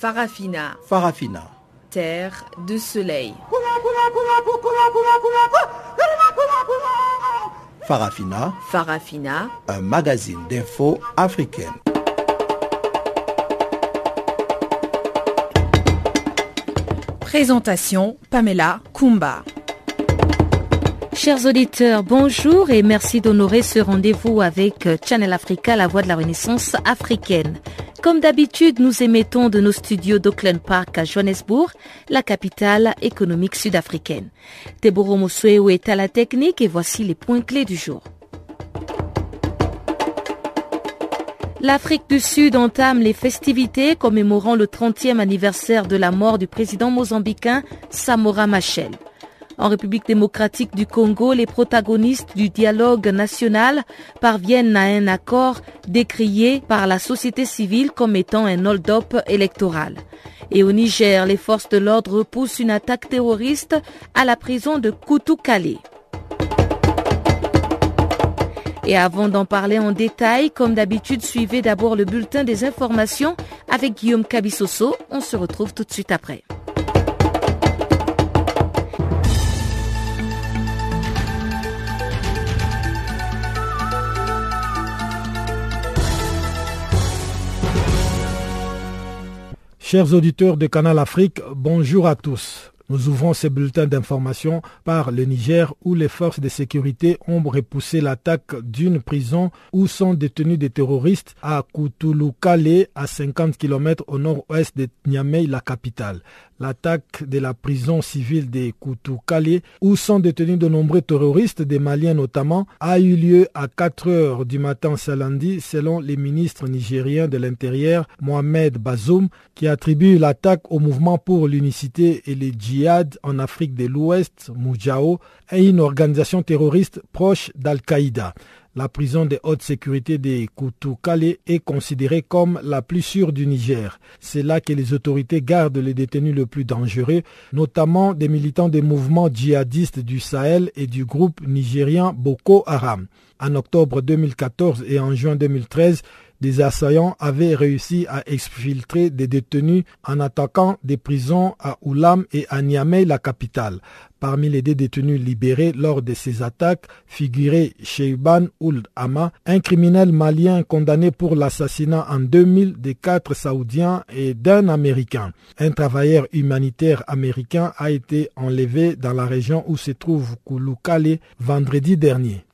Farafina. Farafina. Terre de soleil. Farafina. Farafina. Un magazine d'infos africaine. Présentation Pamela Kumba. Chers auditeurs, bonjour et merci d'honorer ce rendez-vous avec Channel Africa, la voix de la Renaissance africaine. Comme d'habitude, nous émettons de nos studios d'Auckland Park à Johannesburg, la capitale économique sud-africaine. Teboro Mosweo est à la technique et voici les points clés du jour. L'Afrique du Sud entame les festivités commémorant le 30e anniversaire de la mort du président mozambicain Samora Machel. En République démocratique du Congo, les protagonistes du dialogue national parviennent à un accord décrié par la société civile comme étant un hold-up électoral. Et au Niger, les forces de l'ordre repoussent une attaque terroriste à la prison de Koutoukale. Et avant d'en parler en détail, comme d'habitude, suivez d'abord le bulletin des informations avec Guillaume Cabissoso. On se retrouve tout de suite après. Chers auditeurs de Canal Afrique, bonjour à tous. Nous ouvrons ces bulletins d'information par le Niger où les forces de sécurité ont repoussé l'attaque d'une prison où sont détenus des terroristes à Koutoulou-Kale à 50 km au nord-ouest de Niamey, la capitale l'attaque de la prison civile de Koutoukale, où sont détenus de nombreux terroristes, des Maliens notamment, a eu lieu à 4 heures du matin ce lundi, selon les ministres nigériens de l'Intérieur, Mohamed Bazoum, qui attribue l'attaque au mouvement pour l'unicité et le djihad en Afrique de l'Ouest, Moujao, et une organisation terroriste proche d'Al-Qaïda. La prison de haute sécurité de Koutoukale est considérée comme la plus sûre du Niger. C'est là que les autorités gardent les détenus les plus dangereux, notamment des militants des mouvements djihadistes du Sahel et du groupe nigérien Boko Haram. En octobre 2014 et en juin 2013, des assaillants avaient réussi à exfiltrer des détenus en attaquant des prisons à Oulam et à Niamey, la capitale. Parmi les deux détenus libérés lors de ces attaques figurait Sheiban Ould Ama, un criminel malien condamné pour l'assassinat en 2000 de quatre Saoudiens et d'un Américain. Un travailleur humanitaire américain a été enlevé dans la région où se trouve Kouloukale vendredi dernier.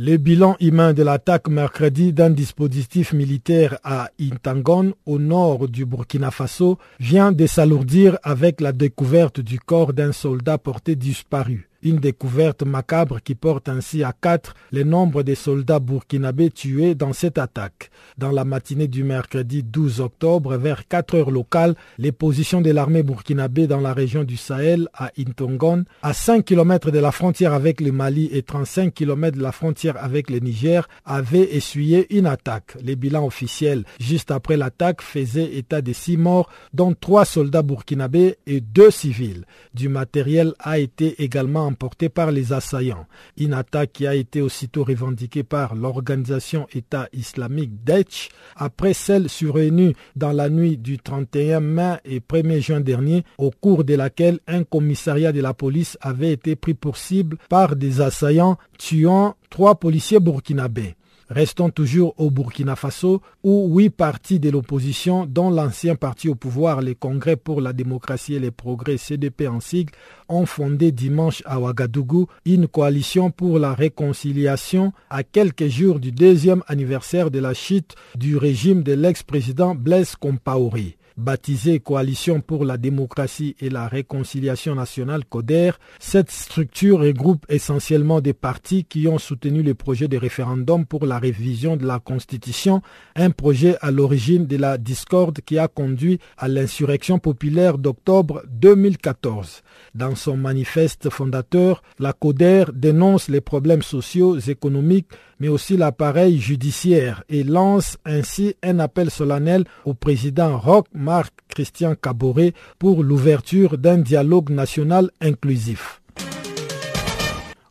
Le bilan humain de l'attaque mercredi d'un dispositif militaire à Intangon, au nord du Burkina Faso, vient de s'alourdir avec la découverte du corps d'un soldat porté disparu. Une découverte macabre qui porte ainsi à quatre le nombre de soldats burkinabés tués dans cette attaque. Dans la matinée du mercredi 12 octobre, vers 4 heures locales, les positions de l'armée burkinabé dans la région du Sahel, à Intongon, à 5 km de la frontière avec le Mali et 35 km de la frontière avec le Niger, avaient essuyé une attaque. Les bilans officiels juste après l'attaque faisaient état de six morts, dont trois soldats burkinabés et deux civils. Du matériel a été également emporté par les assaillants. Une attaque qui a été aussitôt revendiquée par l'organisation État islamique Daesh après celle survenue dans la nuit du 31 mai et 1er juin dernier au cours de laquelle un commissariat de la police avait été pris pour cible par des assaillants tuant trois policiers burkinabés. Restons toujours au Burkina Faso, où huit partis de l'opposition, dont l'ancien parti au pouvoir, le Congrès pour la démocratie et les progrès CDP en sigle, ont fondé dimanche à Ouagadougou une coalition pour la réconciliation à quelques jours du deuxième anniversaire de la chute du régime de l'ex-président Blaise Compaoré baptisée Coalition pour la démocratie et la réconciliation nationale CODER, cette structure regroupe essentiellement des partis qui ont soutenu le projet de référendum pour la révision de la Constitution, un projet à l'origine de la discorde qui a conduit à l'insurrection populaire d'octobre 2014. Dans son manifeste fondateur, la CODER dénonce les problèmes sociaux, économiques, mais aussi l'appareil judiciaire et lance ainsi un appel solennel au président Roch Marc Christian Caboret pour l'ouverture d'un dialogue national inclusif.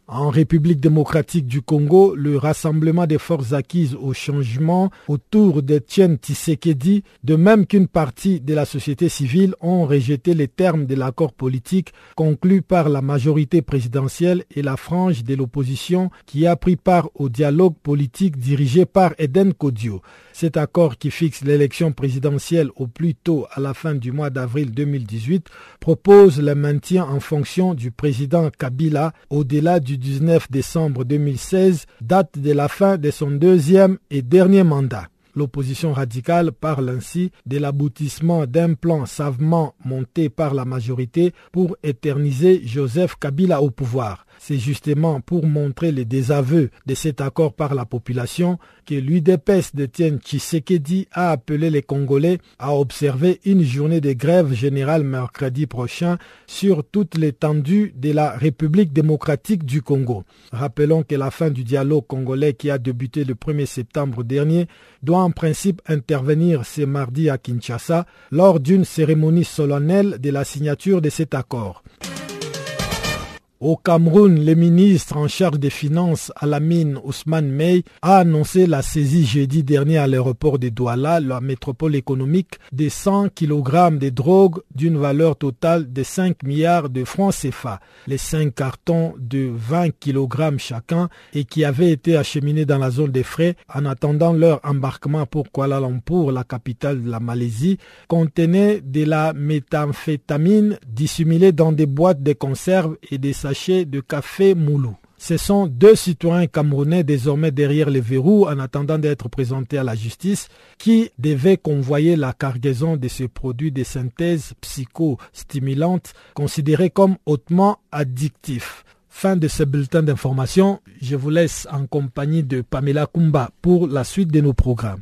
En République démocratique du Congo, le rassemblement des forces acquises au changement autour d'Etienne Tshisekedi, de même qu'une partie de la société civile, ont rejeté les termes de l'accord politique conclu par la majorité présidentielle et la frange de l'opposition qui a pris part au dialogue politique dirigé par Eden Kodio. Cet accord qui fixe l'élection présidentielle au plus tôt à la fin du mois d'avril 2018 propose le maintien en fonction du président Kabila au-delà du 19 décembre 2016, date de la fin de son deuxième et dernier mandat. L'opposition radicale parle ainsi de l'aboutissement d'un plan savement monté par la majorité pour éterniser Joseph Kabila au pouvoir. C'est justement pour montrer les désaveux de cet accord par la population que l'UDPS d'Etienne Tshisekedi a appelé les Congolais à observer une journée de grève générale mercredi prochain sur toute l'étendue de la République démocratique du Congo. Rappelons que la fin du dialogue congolais qui a débuté le 1er septembre dernier doit en principe intervenir ce mardi à Kinshasa lors d'une cérémonie solennelle de la signature de cet accord. Au Cameroun, le ministre en charge des finances à la mine Ousmane Mey a annoncé la saisie jeudi dernier à l'aéroport de Douala, la métropole économique, de 100 kg de drogue d'une valeur totale de 5 milliards de francs CFA. Les 5 cartons de 20 kg chacun et qui avaient été acheminés dans la zone des frais en attendant leur embarquement pour Kuala Lumpur, la capitale de la Malaisie, contenaient de la méthamphétamine dissimulée dans des boîtes de conserve et des de café Moulou. Ce sont deux citoyens camerounais désormais derrière les verrous en attendant d'être présentés à la justice qui devaient convoyer la cargaison de ces produits de synthèse psychostimulantes considérés comme hautement addictifs. Fin de ce bulletin d'information, je vous laisse en compagnie de Pamela Kumba pour la suite de nos programmes.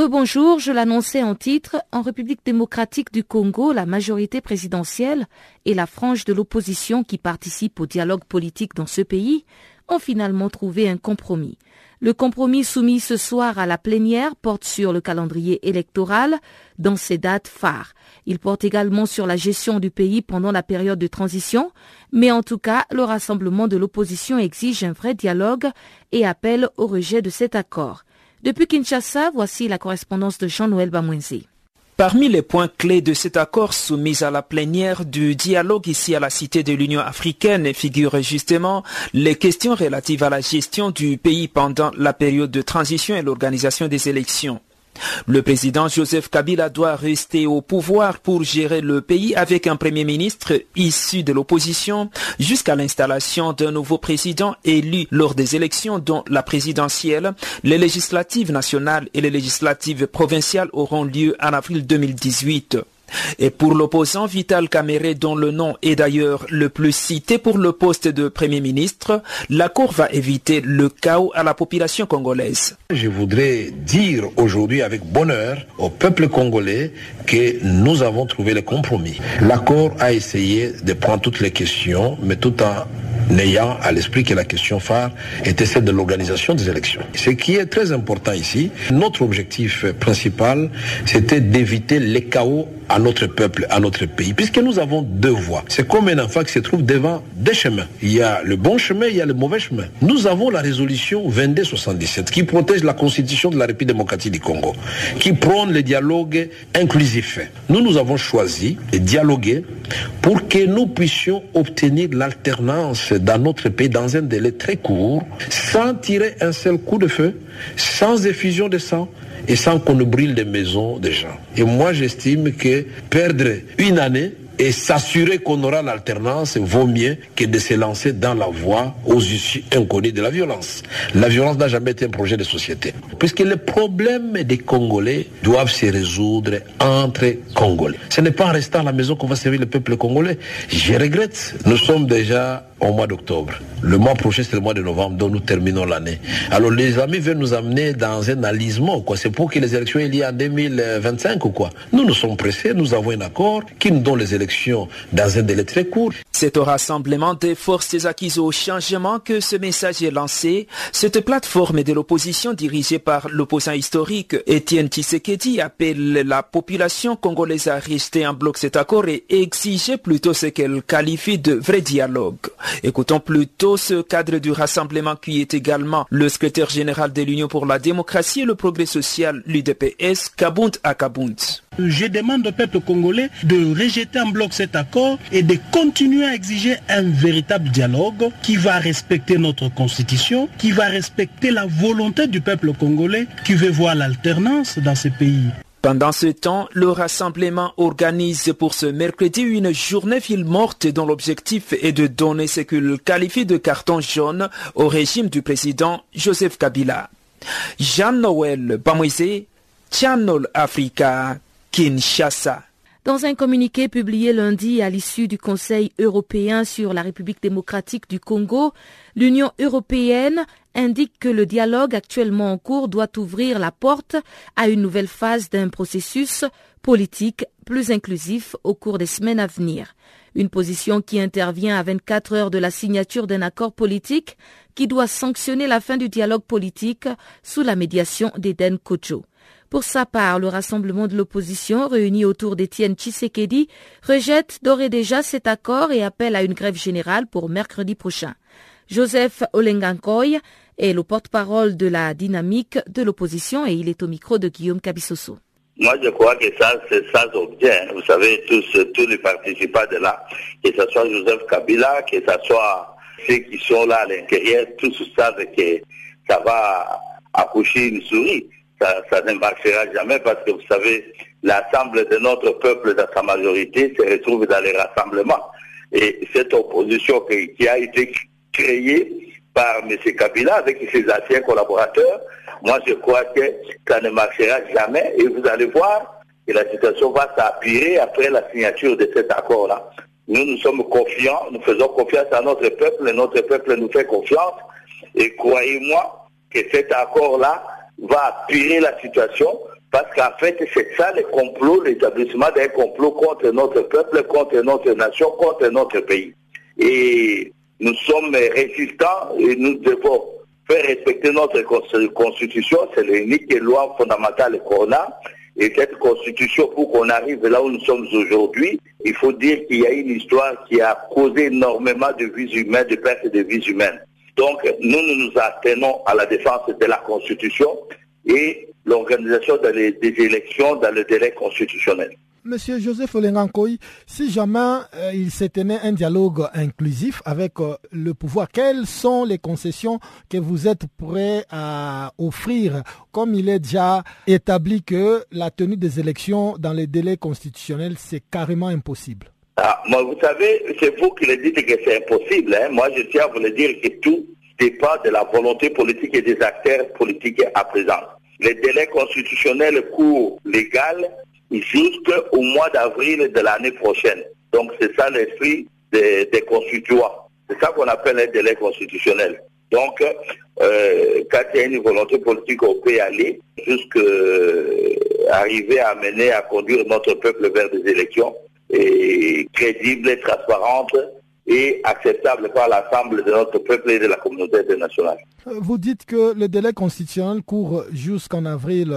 Rebonjour, je l'annonçais en titre, en République démocratique du Congo, la majorité présidentielle et la frange de l'opposition qui participe au dialogue politique dans ce pays ont finalement trouvé un compromis. Le compromis soumis ce soir à la plénière porte sur le calendrier électoral dans ses dates phares. Il porte également sur la gestion du pays pendant la période de transition, mais en tout cas, le rassemblement de l'opposition exige un vrai dialogue et appelle au rejet de cet accord. Depuis Kinshasa, voici la correspondance de Jean-Noël Bamwenzi. Parmi les points clés de cet accord soumis à la plénière du dialogue ici à la Cité de l'Union africaine figurent justement les questions relatives à la gestion du pays pendant la période de transition et l'organisation des élections. Le président Joseph Kabila doit rester au pouvoir pour gérer le pays avec un premier ministre issu de l'opposition jusqu'à l'installation d'un nouveau président élu lors des élections dont la présidentielle, les législatives nationales et les législatives provinciales auront lieu en avril 2018. Et pour l'opposant Vital Kamere, dont le nom est d'ailleurs le plus cité pour le poste de Premier ministre, l'accord va éviter le chaos à la population congolaise. Je voudrais dire aujourd'hui avec bonheur au peuple congolais que nous avons trouvé le compromis. L'accord a essayé de prendre toutes les questions, mais tout en n'ayant à l'esprit que la question phare était celle de l'organisation des élections. Ce qui est très important ici, notre objectif principal, c'était d'éviter les chaos à notre peuple, à notre pays, puisque nous avons deux voies. C'est comme un enfant qui se trouve devant deux chemins. Il y a le bon chemin, il y a le mauvais chemin. Nous avons la résolution 2277 qui protège la constitution de la République démocratique du Congo, qui prône le dialogue inclusif. Nous, nous avons choisi de dialoguer pour que nous puissions obtenir l'alternance dans notre pays dans un délai très court, sans tirer un seul coup de feu, sans effusion de sang, et sans qu'on ne brûle les maisons des gens. Et moi, j'estime que perdre une année et s'assurer qu'on aura l'alternance vaut mieux que de se lancer dans la voie aux issues inconnues de la violence. La violence n'a jamais été un projet de société. Puisque les problèmes des Congolais doivent se résoudre entre Congolais. Ce n'est pas en restant à la maison qu'on va servir le peuple congolais. Je regrette. Nous sommes déjà au mois d'octobre. Le mois prochain, c'est le mois de novembre, dont nous terminons l'année. Alors les amis veulent nous amener dans un alisement, quoi? C'est pour que les élections aient lieu en 2025 ou quoi? Nous, nous sommes pressés, nous avons un accord qui nous donne les élections dans un délai très court. C'est au rassemblement des forces acquises au changement que ce message est lancé. Cette plateforme de l'opposition dirigée par l'opposant historique Étienne Tshisekedi appelle la population congolaise à rester en bloc cet accord et exiger plutôt ce qu'elle qualifie de vrai dialogue. Écoutons plutôt ce cadre du rassemblement qui est également le secrétaire général de l'Union pour la démocratie et le progrès social, l'UDPS, Kabunt Akabunt. Je demande au peuple congolais de rejeter en bloc cet accord et de continuer à exiger un véritable dialogue qui va respecter notre constitution, qui va respecter la volonté du peuple congolais qui veut voir l'alternance dans ce pays. Pendant ce temps, le rassemblement organise pour ce mercredi une journée ville morte dont l'objectif est de donner ce qu'il qualifie de carton jaune au régime du président Joseph Kabila. Jean-Noël Bamoisé, Channel Africa, Dans un communiqué publié lundi à l'issue du Conseil européen sur la République démocratique du Congo, l'Union européenne indique que le dialogue actuellement en cours doit ouvrir la porte à une nouvelle phase d'un processus politique plus inclusif au cours des semaines à venir. Une position qui intervient à 24 heures de la signature d'un accord politique qui doit sanctionner la fin du dialogue politique sous la médiation d'Eden Kocho. Pour sa part, le rassemblement de l'opposition réuni autour d'Étienne Tshisekedi rejette d'ores et déjà cet accord et appelle à une grève générale pour mercredi prochain. Joseph Olengankoy est le porte-parole de la dynamique de l'opposition et il est au micro de Guillaume Cabissoso. Moi, je crois que ça, c'est ça objet. Vous savez, tous, tous les participants de là, que ce soit Joseph Kabila, que ce soit ceux qui sont là à l'intérieur, tous savent que ça va accoucher une souris ça, ne marchera jamais parce que vous savez, l'ensemble de notre peuple dans sa majorité se retrouve dans les rassemblements. Et cette opposition qui, a été créée par M. Kabila avec ses anciens collaborateurs, moi je crois que ça ne marchera jamais et vous allez voir que la situation va s'appuyer après la signature de cet accord-là. Nous, nous sommes confiants, nous faisons confiance à notre peuple, et notre peuple nous fait confiance. Et croyez-moi que cet accord-là va appuyer la situation parce qu'en fait, c'est ça le complot, l'établissement d'un complot contre notre peuple, contre notre nation, contre notre pays. Et nous sommes résistants et nous devons faire respecter notre constitution. C'est l'unique loi fondamentale qu'on a. Et cette constitution, pour qu'on arrive là où nous sommes aujourd'hui, il faut dire qu'il y a une histoire qui a causé énormément de vies humaines, de pertes de vies humaines. Donc, nous, nous nous à la défense de la Constitution et l'organisation des élections dans le délai constitutionnel. Monsieur Joseph Olengankoy, si jamais euh, il s'est tenu un dialogue inclusif avec euh, le pouvoir, quelles sont les concessions que vous êtes prêts à offrir Comme il est déjà établi que la tenue des élections dans les délais constitutionnels, c'est carrément impossible? Ah, moi, vous savez, c'est vous qui le dites que c'est impossible. Hein. Moi, je tiens à vous le dire que tout dépend de la volonté politique et des acteurs politiques à présent. Les délais constitutionnels courent légal jusqu'au mois d'avril de l'année prochaine. Donc c'est ça l'esprit des, constituants. C'est ça qu'on appelle un délai constitutionnel. Donc, euh, quand il y a une volonté politique, on peut aller jusqu'à arriver à mener, à conduire notre peuple vers des élections et crédibles et transparentes et acceptable par l'ensemble de notre peuple et de la communauté internationale. Vous dites que le délai constitutionnel court jusqu'en avril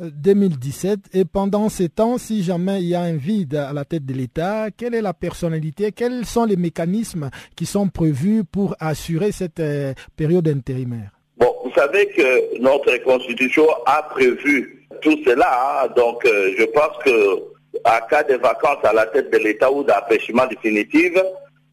2017 euh, et pendant ces temps, si jamais il y a un vide à la tête de l'État, quelle est la personnalité, quels sont les mécanismes qui sont prévus pour assurer cette euh, période intérimaire? Bon, vous savez que notre constitution a prévu tout cela, hein. donc euh, je pense que à cas de vacances à la tête de l'État ou d'empêchement définitif,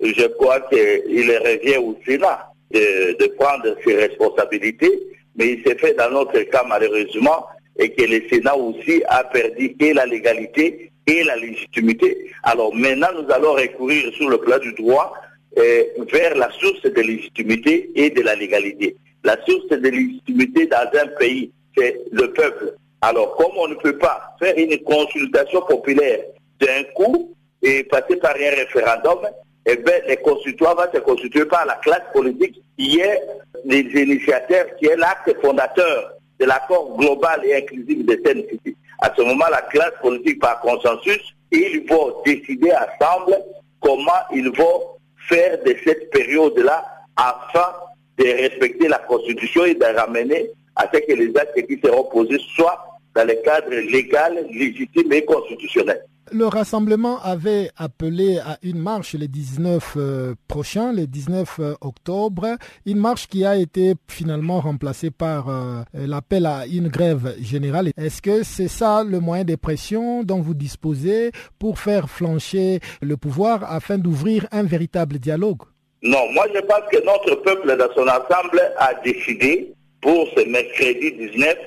je crois qu'il revient au Sénat de, prendre ses responsabilités, mais il s'est fait dans notre cas malheureusement et que le Sénat aussi a perdu et la légalité et la légitimité. Alors maintenant, nous allons recourir sur le plan du droit euh, vers la source de légitimité et de la légalité. La source de légitimité dans un pays, c'est le peuple. Alors, comme on ne peut pas faire une consultation populaire d'un coup et passer par un référendum, eh bien, les constituants vont se constituer par la classe politique qui est les initiateurs, qui est l'acte fondateur de l'accord global et inclusif de city À ce moment, la classe politique, par consensus, ils vont décider ensemble comment ils vont faire de cette période-là afin de respecter la Constitution et de ramener à ce que les actes qui seront posés soient dans le cadre légal, légitime et constitutionnel. Le rassemblement avait appelé à une marche le 19 euh, prochain, le 19 euh, octobre, une marche qui a été finalement remplacée par euh, l'appel à une grève générale. Est-ce que c'est ça le moyen de pression dont vous disposez pour faire flancher le pouvoir afin d'ouvrir un véritable dialogue? Non, moi je pense que notre peuple dans son ensemble a décidé pour ce mercredi 19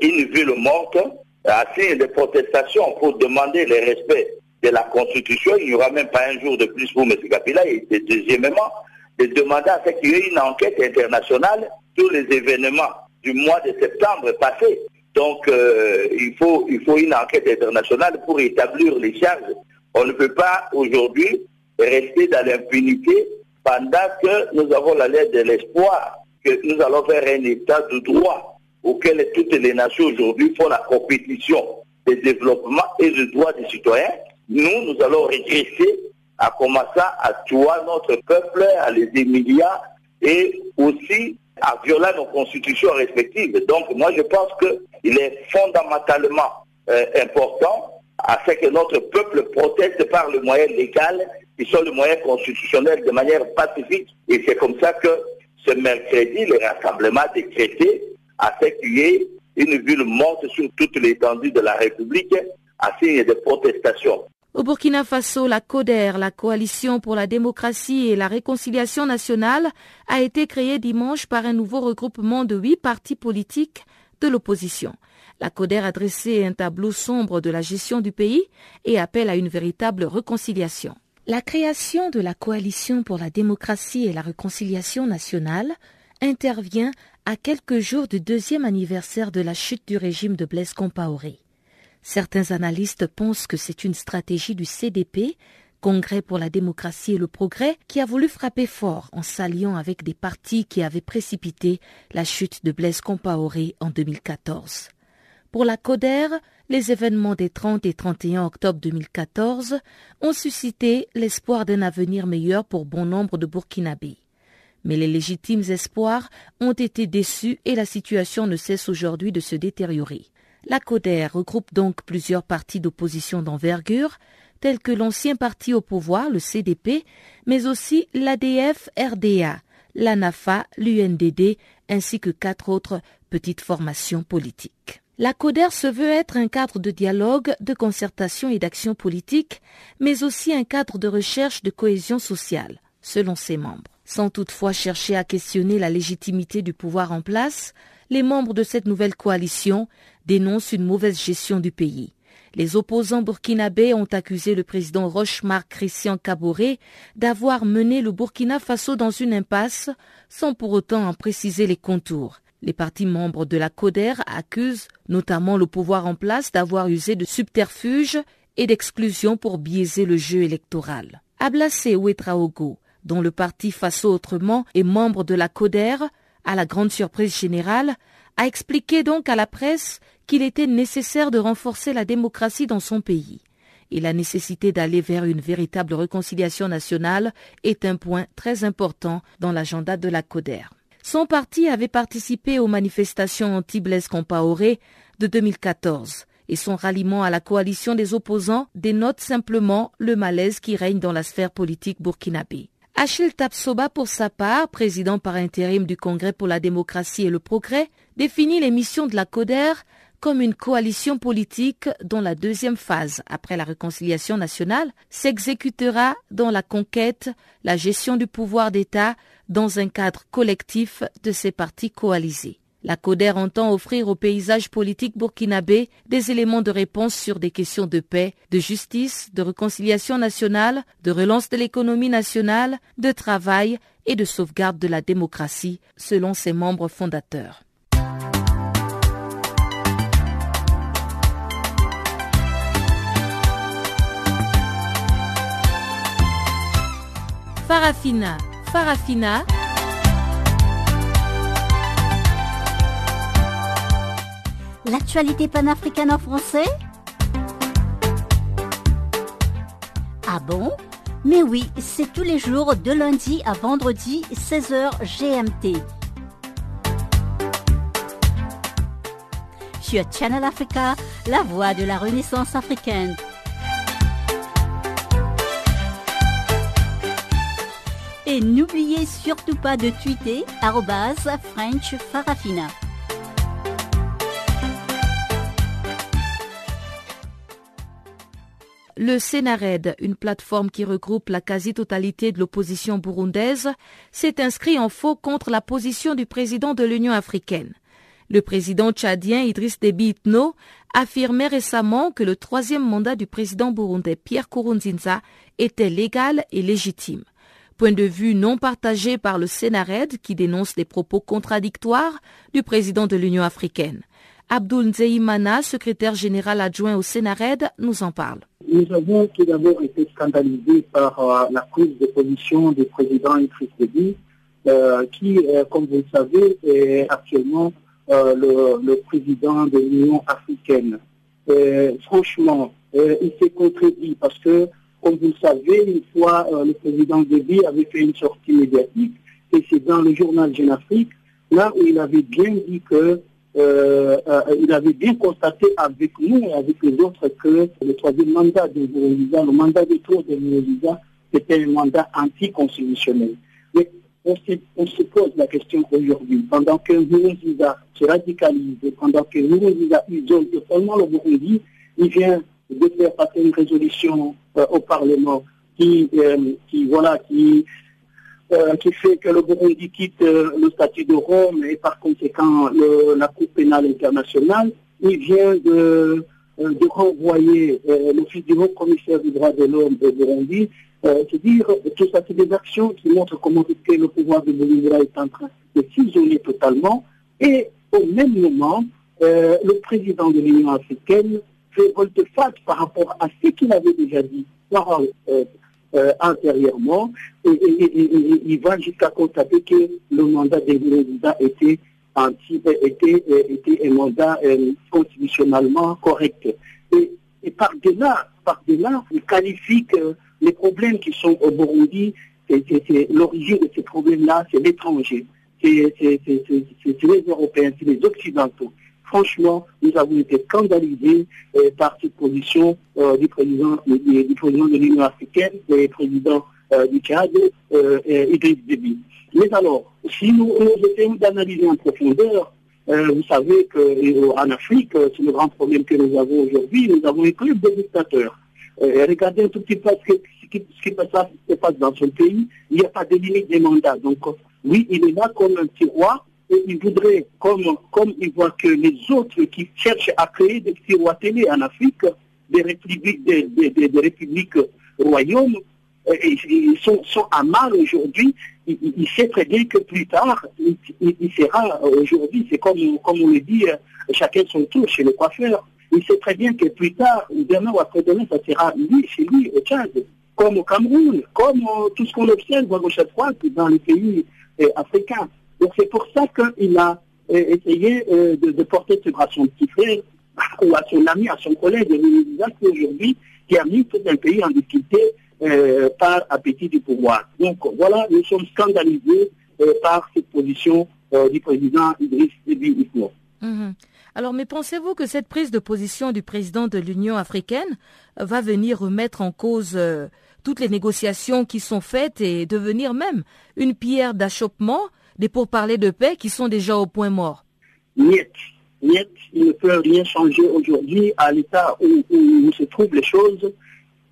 une ville morte à signe de protestation pour demander le respect de la Constitution. Il n'y aura même pas un jour de plus pour M. Kapila. Et deuxièmement, de demander à ce qu'il y ait une enquête internationale sur les événements du mois de septembre passé. Donc, euh, il, faut, il faut une enquête internationale pour établir les charges. On ne peut pas aujourd'hui rester dans l'impunité pendant que nous avons la lettre de l'espoir que nous allons faire un état de droit auquel toutes les nations aujourd'hui font la compétition de développement et de droits des citoyens, nous, nous allons régresser à commencer à tuer notre peuple, à les humilier et aussi à violer nos constitutions respectives. Donc moi je pense qu'il est fondamentalement euh, important à ce que notre peuple proteste par le moyen légal, qui sont le moyen constitutionnel de manière pacifique. Et c'est comme ça que ce mercredi, le rassemblement décrété à ce qu'il y ait une ville morte sur toute l'étendue de la République à signe de protestation. Au Burkina Faso, la CODER, la Coalition pour la démocratie et la réconciliation nationale, a été créée dimanche par un nouveau regroupement de huit partis politiques de l'opposition. La CODER a dressé un tableau sombre de la gestion du pays et appelle à une véritable réconciliation. La création de la Coalition pour la démocratie et la réconciliation nationale intervient à quelques jours du deuxième anniversaire de la chute du régime de Blaise Compaoré. Certains analystes pensent que c'est une stratégie du CDP, Congrès pour la démocratie et le progrès, qui a voulu frapper fort en s'alliant avec des partis qui avaient précipité la chute de Blaise Compaoré en 2014. Pour la CODER, les événements des 30 et 31 octobre 2014 ont suscité l'espoir d'un avenir meilleur pour bon nombre de Burkinabés. Mais les légitimes espoirs ont été déçus et la situation ne cesse aujourd'hui de se détériorer. La CODER regroupe donc plusieurs partis d'opposition d'envergure, tels que l'ancien parti au pouvoir, le CDP, mais aussi l'ADF-RDA, l'ANAFA, l'UNDD, ainsi que quatre autres petites formations politiques. La CODER se veut être un cadre de dialogue, de concertation et d'action politique, mais aussi un cadre de recherche de cohésion sociale, selon ses membres. Sans toutefois chercher à questionner la légitimité du pouvoir en place, les membres de cette nouvelle coalition dénoncent une mauvaise gestion du pays. Les opposants burkinabés ont accusé le président Rochemar Christian Caboret d'avoir mené le Burkina Faso dans une impasse sans pour autant en préciser les contours. Les partis membres de la CODER accusent notamment le pouvoir en place d'avoir usé de subterfuges et d'exclusion pour biaiser le jeu électoral. Ablassé Ouetraogo, dont le parti Faso Autrement est membre de la CODER, à la grande surprise générale, a expliqué donc à la presse qu'il était nécessaire de renforcer la démocratie dans son pays. et la nécessité d'aller vers une véritable réconciliation nationale est un point très important dans l'agenda de la CODER. Son parti avait participé aux manifestations anti-Blaise Compaoré de 2014 et son ralliement à la coalition des opposants dénote simplement le malaise qui règne dans la sphère politique burkinabé. Achille Tapsoba, pour sa part, président par intérim du Congrès pour la démocratie et le progrès, définit les missions de la CODER comme une coalition politique dont la deuxième phase, après la réconciliation nationale, s'exécutera dans la conquête, la gestion du pouvoir d'État dans un cadre collectif de ces partis coalisés. La CODER entend offrir au paysage politique burkinabé des éléments de réponse sur des questions de paix, de justice, de réconciliation nationale, de relance de l'économie nationale, de travail et de sauvegarde de la démocratie, selon ses membres fondateurs. Farafina, Farafina. L'actualité panafricaine en français Ah bon? Mais oui, c'est tous les jours de lundi à vendredi 16h GMT. Sur Channel Africa, la voix de la Renaissance africaine. Et n'oubliez surtout pas de tweeter French Farafina. Le Sénared, une plateforme qui regroupe la quasi-totalité de l'opposition burundaise, s'est inscrit en faux contre la position du président de l'Union africaine. Le président tchadien Idriss Déby Itno affirmait récemment que le troisième mandat du président burundais Pierre Kourounzinza était légal et légitime. Point de vue non partagé par le Sénared qui dénonce les propos contradictoires du président de l'Union africaine. Abdul Nzeimana, secrétaire général adjoint au Sénared, nous en parle. Nous avons tout d'abord été scandalisés par euh, la prise de position du président Idriss Déby, euh, qui, euh, comme vous le savez, est actuellement le, président de l'Union africaine. franchement, il s'est contredit parce que, comme vous le savez, une fois le président Déby avait fait une sortie médiatique, et c'est dans le journal Jeune Afrique, là où il avait bien dit que euh, euh, il avait bien constaté avec nous et avec les autres que le troisième mandat de Voroziza, le mandat de tour de Voroziza, c'était un mandat anticonstitutionnel. Mais on se, pose la question aujourd'hui, pendant que Voroziza se radicalise, pendant que Voroziza isole totalement le Burundi, il vient de faire passer une résolution euh, au Parlement qui, voilà, qui euh, qui fait que le Burundi quitte euh, le statut de Rome et par conséquent la Cour pénale internationale. Il vient de, euh, renvoyer l'office du haut commissaire du droit de l'homme de Burundi. C'est-à-dire, tout ça, c'est des actions qui montrent comment le pouvoir de Burundi est en train de s'isoler totalement. Et au même moment, le président de l'Union africaine fait volte-face par rapport à ce qu'il avait déjà dit euh, antérieurement et, il va jusqu'à constater que le mandat des candidats était, anti, était, était un mandat euh, constitutionnellement correct. Et, par-delà, par-delà, il qualifie que les problèmes qui sont au Burundi, l'origine de ces problèmes-là, c'est l'étranger, c'est les Européens, c'est les Occidentaux franchement, nous avons été scandalisés euh, par cette position euh, du, président, du, président de l'Union africaine et président euh, du Tchad, Idriss Déby. Mais alors, si nous, essayons d'analyser en profondeur, vous savez qu'en Afrique, c'est le grand problème que nous avons aujourd'hui, nous avons un club de dictateurs. regardez un tout petit peu ce, qui, se passe dans son pays, il n'y a pas de limite des mandats. Donc, oui, il est là comme un tiroir et il voudrait, comme, comme il voit que les autres qui cherchent à créer des télé en Afrique, des républiques, des, républiques royaumes, euh, ils sont, sont à mal aujourd'hui. Il, sait très bien que plus tard, il, sera aujourd'hui, c'est comme, comme on le dit, euh, chacun son tour chez le coiffeur. Il sait très bien que plus tard, demain ou après-demain, ça sera lui, chez lui, au Tchad, comme au Cameroun, comme euh, tout ce qu'on observe à gauche à droite dans les pays africains. Donc c'est pour ça qu'il a euh, essayé euh, de, porter ce bras à son petit frère, ou à son ami, à son collègue, qui aujourd'hui, qui a mis tout un pays en difficulté par appétit du pouvoir. Donc voilà, nous sommes scandalisés par cette position du président Idriss Déby. Mhm. Alors, mais pensez-vous que cette prise de position du président de l'Union africaine va venir remettre en cause toutes les négociations qui sont faites et devenir même une pierre d'achoppement des pourparlers de paix qui sont déjà au point mort. Niet, niet, il ne peut rien changer aujourd'hui à l'état où, se trouvent les choses,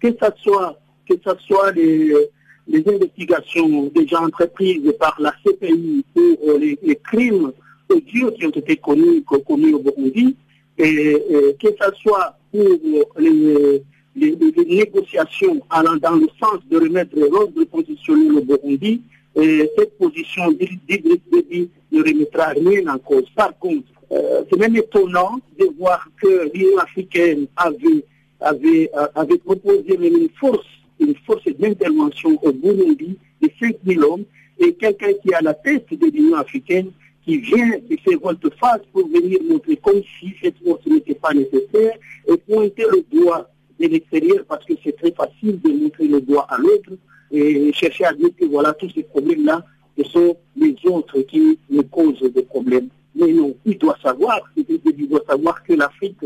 que ce soit, que ce soit les, investigations déjà entreprises par la CPI pour les, crimes odieux qui ont été commis, au Burundi, et, que ce soit pour les, les, négociations allant dans le sens de remettre l'ordre constitutionnel au Burundi, et cette position d'Idriss Déby ne remettra rien en cause. Par contre, euh, c'est même étonnant de voir que l'Union africaine avait, avait, euh, avait proposé une force, une force d'intervention au Burundi de 5 000 hommes et quelqu'un qui est à la tête de l'Union africaine qui vient de faire volte-face pour venir montrer comme si cette force n'était pas nécessaire et pointer le doigt de l'extérieur parce que c'est très facile de montrer le doigt à l'autre et chercher à dire que voilà, tous ces problèmes-là, ce sont les autres qui nous causent des problèmes. Mais non, il doit savoir, il doit savoir que l'Afrique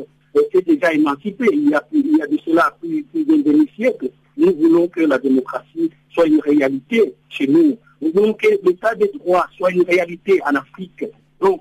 s'est déjà émancipée. Il y, a, il y a de cela plus, plus d'un demi-siècle. Nous voulons que la démocratie soit une réalité chez nous. Nous voulons que l'état des droits soit une réalité en Afrique. Donc,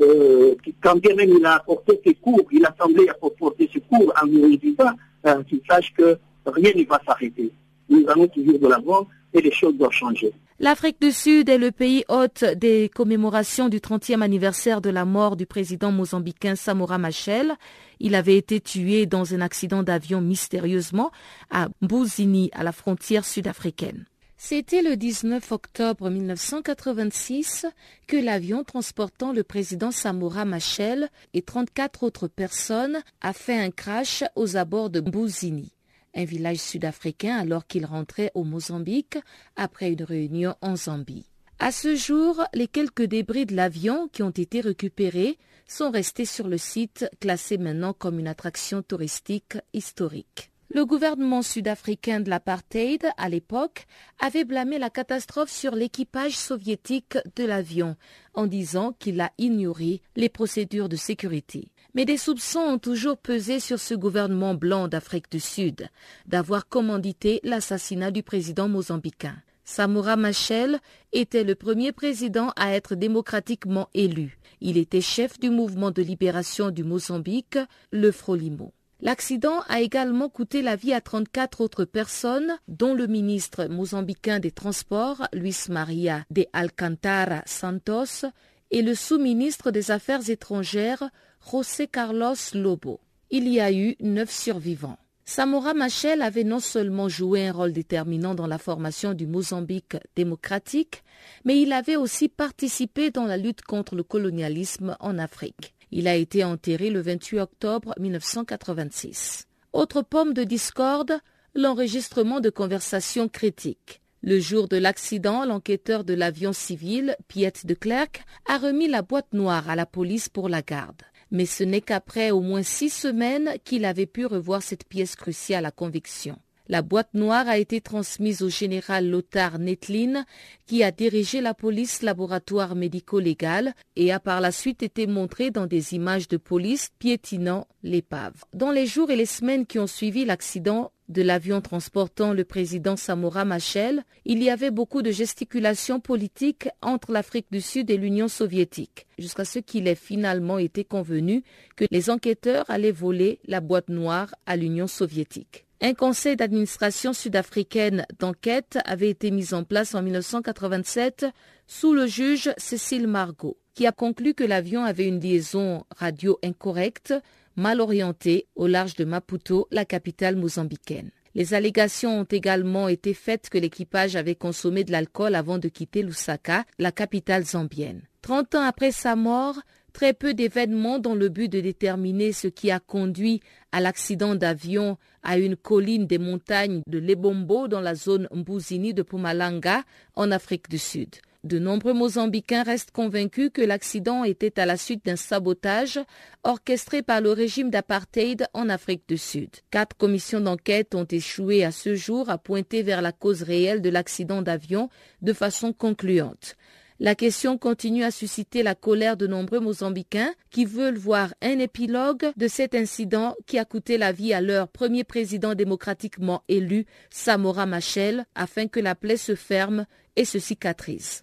euh, quand bien même il a apporté ses cours, il a semblé apporter ses cours en nous disant euh, qu'il sache que rien ne va s'arrêter. Nous allons toujours de l'avant et les choses doivent changer. L'Afrique du Sud est le pays hôte des commémorations du 30e anniversaire de la mort du président mozambicain Samora Machel. Il avait été tué dans un accident d'avion mystérieusement à Mbuzini, à la frontière sud-africaine. C'était le 19 octobre 1986 que l'avion transportant le président Samora Machel et 34 autres personnes a fait un crash aux abords de Mbuzini un village sud-africain alors qu'il rentrait au Mozambique après une réunion en Zambie. À ce jour, les quelques débris de l'avion qui ont été récupérés sont restés sur le site, classé maintenant comme une attraction touristique historique. Le gouvernement sud-africain de l'apartheid, à l'époque, avait blâmé la catastrophe sur l'équipage soviétique de l'avion, en disant qu'il a ignoré les procédures de sécurité. Mais des soupçons ont toujours pesé sur ce gouvernement blanc d'Afrique du Sud d'avoir commandité l'assassinat du président mozambicain. Samora Machel était le premier président à être démocratiquement élu. Il était chef du mouvement de libération du Mozambique, le Frolimo. L'accident a également coûté la vie à 34 autres personnes, dont le ministre mozambicain des Transports, Luis Maria de Alcantara Santos, et le sous-ministre des Affaires étrangères, José Carlos Lobo. Il y a eu neuf survivants. Samora Machel avait non seulement joué un rôle déterminant dans la formation du Mozambique démocratique, mais il avait aussi participé dans la lutte contre le colonialisme en Afrique. Il a été enterré le 28 octobre 1986. Autre pomme de discorde, l'enregistrement de conversations critiques. Le jour de l'accident, l'enquêteur de l'avion civil, Piet de Klerk, a remis la boîte noire à la police pour la garde mais ce n'est qu'après au moins six semaines qu'il avait pu revoir cette pièce cruciale à conviction. La boîte noire a été transmise au général Lothar Netlin, qui a dirigé la police laboratoire médico-légal et a par la suite été montrée dans des images de police piétinant l'épave. Dans les jours et les semaines qui ont suivi l'accident, de l'avion transportant le président Samora Machel, il y avait beaucoup de gesticulations politiques entre l'Afrique du Sud et l'Union soviétique, jusqu'à ce qu'il ait finalement été convenu que les enquêteurs allaient voler la boîte noire à l'Union soviétique. Un conseil d'administration sud-africaine d'enquête avait été mis en place en 1987 sous le juge Cécile Margot, qui a conclu que l'avion avait une liaison radio incorrecte mal orienté au large de Maputo, la capitale mozambicaine. Les allégations ont également été faites que l'équipage avait consommé de l'alcool avant de quitter Lusaka, la capitale zambienne. Trente ans après sa mort, très peu d'événements dans le but de déterminer ce qui a conduit à l'accident d'avion à une colline des montagnes de Lebombo dans la zone Mbuzini de Pumalanga en Afrique du Sud. De nombreux Mozambicains restent convaincus que l'accident était à la suite d'un sabotage orchestré par le régime d'apartheid en Afrique du Sud. Quatre commissions d'enquête ont échoué à ce jour à pointer vers la cause réelle de l'accident d'avion de façon concluante. La question continue à susciter la colère de nombreux Mozambicains qui veulent voir un épilogue de cet incident qui a coûté la vie à leur premier président démocratiquement élu, Samora Machel, afin que la plaie se ferme et se cicatrise.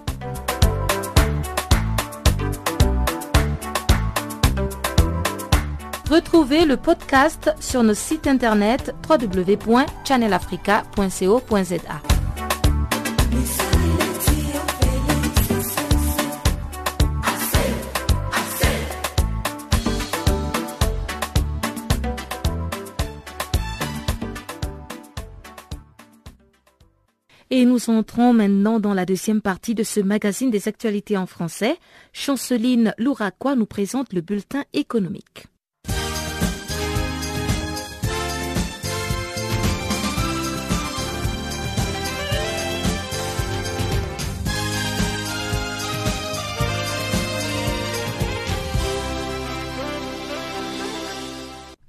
Retrouvez le podcast sur nos sites internet www.channelafrica.co.za. Et nous entrons maintenant dans la deuxième partie de ce magazine des actualités en français. Chanceline Louraquois nous présente le bulletin économique.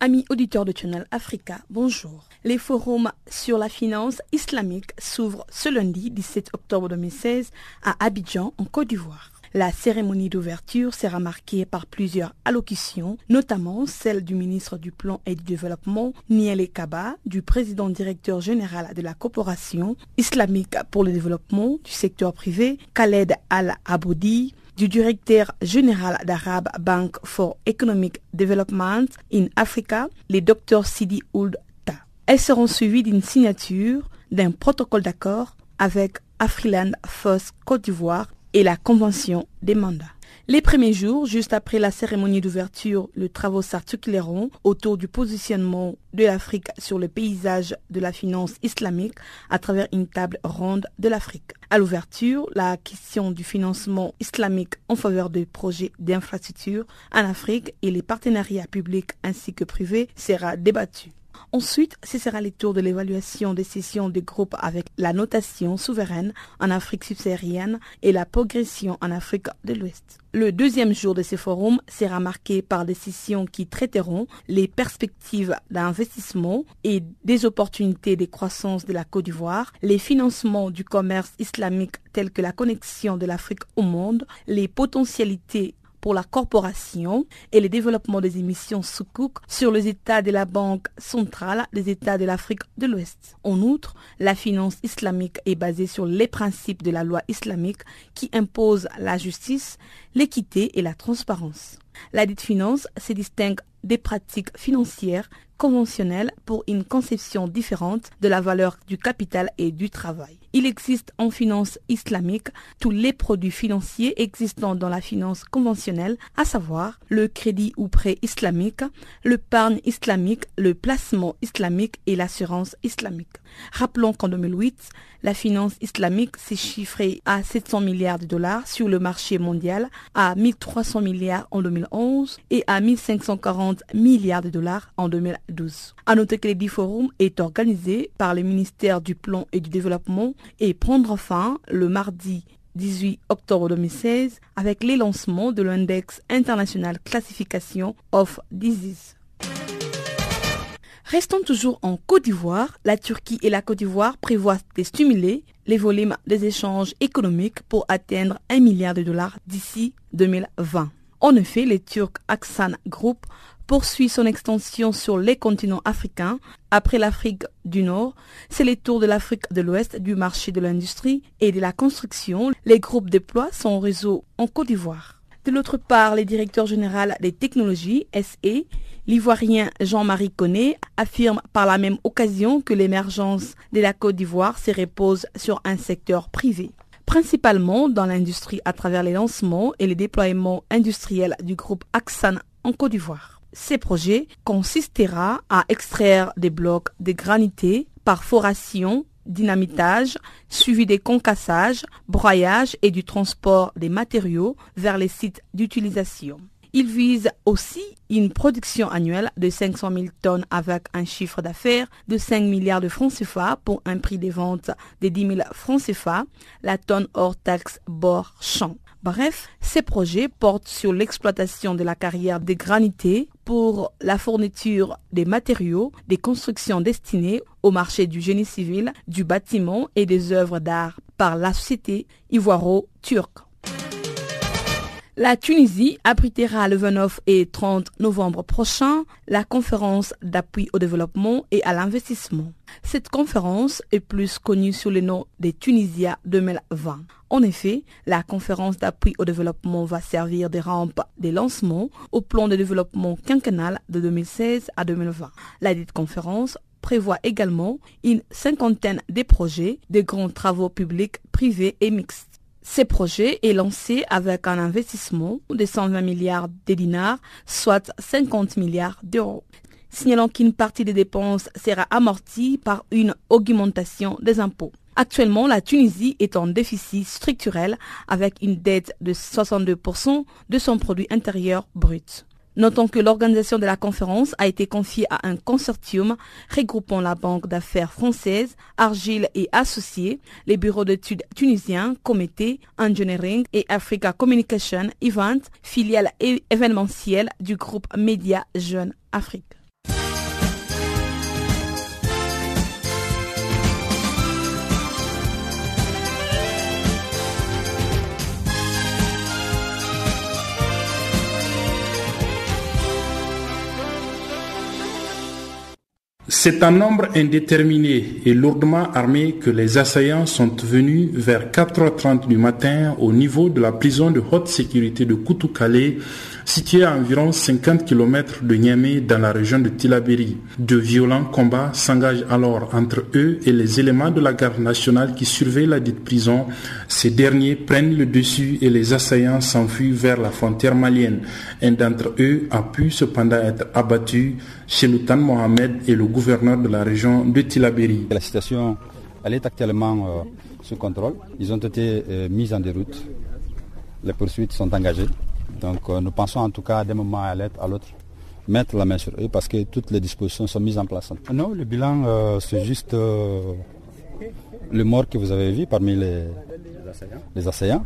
Amis auditeurs de Channel Africa, bonjour. Les forums sur la finance islamique s'ouvrent ce lundi 17 octobre 2016 à Abidjan, en Côte d'Ivoire. La cérémonie d'ouverture sera marquée par plusieurs allocutions, notamment celle du ministre du Plan et du Développement, Niel Kaba, du président directeur général de la coopération islamique pour le développement du secteur privé, Khaled Al-Aboudi, du directeur général d'Arab Bank for Economic Development in Africa, les Dr Sidi Ould Ta. Elles seront suivies d'une signature d'un protocole d'accord avec Afriland First Côte d'Ivoire et la Convention des mandats. Les premiers jours, juste après la cérémonie d'ouverture, les travaux s'articuleront autour du positionnement de l'Afrique sur le paysage de la finance islamique à travers une table ronde de l'Afrique. À l'ouverture, la question du financement islamique en faveur des projets d'infrastructure en Afrique et les partenariats publics ainsi que privés sera débattue. Ensuite, ce sera le tour de l'évaluation des sessions de groupe avec la notation souveraine en Afrique subsaharienne et la progression en Afrique de l'Ouest. Le deuxième jour de ce forum sera marqué par des sessions qui traiteront les perspectives d'investissement et des opportunités de croissance de la Côte d'Ivoire, les financements du commerce islamique tels que la connexion de l'Afrique au monde, les potentialités pour la corporation et le développement des émissions Soukouk sur les États de la Banque centrale des États de l'Afrique de l'Ouest. En outre, la finance islamique est basée sur les principes de la loi islamique qui impose la justice, l'équité et la transparence. La dite finance se distingue des pratiques financières conventionnelles pour une conception différente de la valeur du capital et du travail. Il existe en finance islamique tous les produits financiers existants dans la finance conventionnelle, à savoir le crédit ou prêt islamique, l'épargne islamique, le placement islamique et l'assurance islamique. Rappelons qu'en 2008, la finance islamique s'est chiffrée à 700 milliards de dollars sur le marché mondial, à 1300 milliards en 2011 et à 1540 milliards de dollars en 2012. À noter que le Forum est organisé par le ministère du Plan et du Développement et prendra fin le mardi 18 octobre 2016 avec les lancements de l'index international classification of disease. Restons toujours en Côte d'Ivoire. La Turquie et la Côte d'Ivoire prévoient de stimuler les volumes des échanges économiques pour atteindre 1 milliard de dollars d'ici 2020. En effet, les Turcs Aksan Group poursuit son extension sur les continents africains. Après l'Afrique du Nord, c'est les tours de l'Afrique de l'Ouest du marché de l'industrie et de la construction. Les groupes déploient son réseau en Côte d'Ivoire. De l'autre part, le directeur général des technologies, SE, l'ivoirien Jean-Marie Connet, affirme par la même occasion que l'émergence de la Côte d'Ivoire se repose sur un secteur privé. principalement dans l'industrie à travers les lancements et les déploiements industriels du groupe Axan en Côte d'Ivoire. Ces projets consistera à extraire des blocs de granité par foration, dynamitage, suivi des concassages, broyage et du transport des matériaux vers les sites d'utilisation. Il vise aussi une production annuelle de 500 000 tonnes avec un chiffre d'affaires de 5 milliards de francs CFA pour un prix de vente de 10 000 francs CFA, la tonne hors taxe bord champ. Bref, ces projets portent sur l'exploitation de la carrière des granités pour la fourniture des matériaux, des constructions destinées au marché du génie civil, du bâtiment et des œuvres d'art par la société ivoiro-turque. La Tunisie abritera le 29 et 30 novembre prochain la conférence d'appui au développement et à l'investissement. Cette conférence est plus connue sous le nom des Tunisia 2020. En effet, la conférence d'appui au développement va servir de rampe de lancement au plan de développement quinquennal de 2016 à 2020. La dite conférence prévoit également une cinquantaine de projets de grands travaux publics, privés et mixtes. Ce projet est lancé avec un investissement de 120 milliards de dinars, soit 50 milliards d'euros. Signalant qu'une partie des dépenses sera amortie par une augmentation des impôts. Actuellement, la Tunisie est en déficit structurel avec une dette de 62% de son produit intérieur brut. Notons que l'organisation de la conférence a été confiée à un consortium regroupant la Banque d'affaires française, Argile et Associés, les bureaux d'études tunisiens, Comité, Engineering et Africa Communication Event, filiale événementielle du groupe Média Jeune Afrique. C'est un nombre indéterminé et lourdement armé que les assaillants sont venus vers 4h30 du matin au niveau de la prison de haute sécurité de Koutoukale situé à environ 50 km de Niamey dans la région de Tilaberi. De violents combats s'engagent alors entre eux et les éléments de la garde nationale qui surveillent la dite prison. Ces derniers prennent le dessus et les assaillants s'enfuient vers la frontière malienne. Un d'entre eux a pu cependant être abattu. Cheloutan Mohamed est le gouverneur de la région de Tilaberi. La situation est actuellement euh, sous contrôle. Ils ont été euh, mis en déroute. Les poursuites sont engagées. Donc euh, nous pensons en tout cas d'un moment à l'autre mettre la main sur eux parce que toutes les dispositions sont mises en place. Non, le bilan euh, c'est juste euh, le mort que vous avez vu parmi les, assaillants.